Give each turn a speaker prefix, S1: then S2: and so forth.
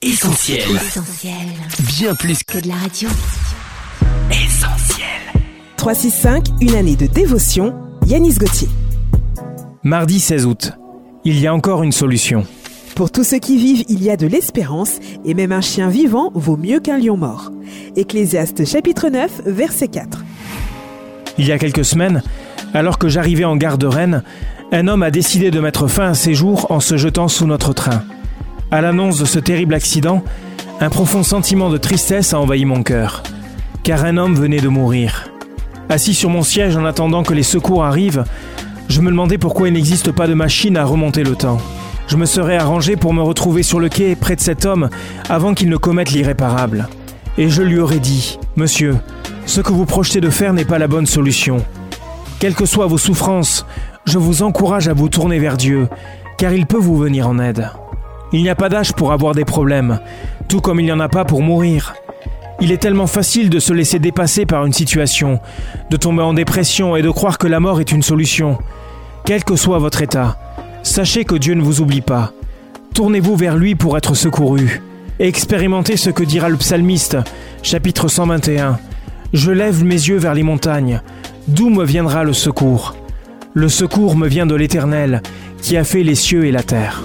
S1: Essentiel.
S2: Essentiel.
S1: Bien plus
S2: Que de la radio.
S1: essentiel.
S3: 365, une année de dévotion, Yanis Gauthier.
S4: Mardi 16 août. Il y a encore une solution.
S3: Pour tous ceux qui vivent, il y a de l'espérance, et même un chien vivant vaut mieux qu'un lion mort. Ecclésiaste chapitre 9, verset 4.
S4: Il y a quelques semaines, alors que j'arrivais en gare de Rennes, un homme a décidé de mettre fin à ses jours en se jetant sous notre train. À l'annonce de ce terrible accident, un profond sentiment de tristesse a envahi mon cœur, car un homme venait de mourir. Assis sur mon siège en attendant que les secours arrivent, je me demandais pourquoi il n'existe pas de machine à remonter le temps. Je me serais arrangé pour me retrouver sur le quai près de cet homme avant qu'il ne commette l'irréparable. Et je lui aurais dit, Monsieur, ce que vous projetez de faire n'est pas la bonne solution. Quelles que soient vos souffrances, je vous encourage à vous tourner vers Dieu, car il peut vous venir en aide. Il n'y a pas d'âge pour avoir des problèmes, tout comme il n'y en a pas pour mourir. Il est tellement facile de se laisser dépasser par une situation, de tomber en dépression et de croire que la mort est une solution. Quel que soit votre état, sachez que Dieu ne vous oublie pas. Tournez-vous vers lui pour être secouru. Expérimentez ce que dira le psalmiste, chapitre 121. Je lève mes yeux vers les montagnes. D'où me viendra le secours? Le secours me vient de l'Éternel, qui a fait les cieux et la terre.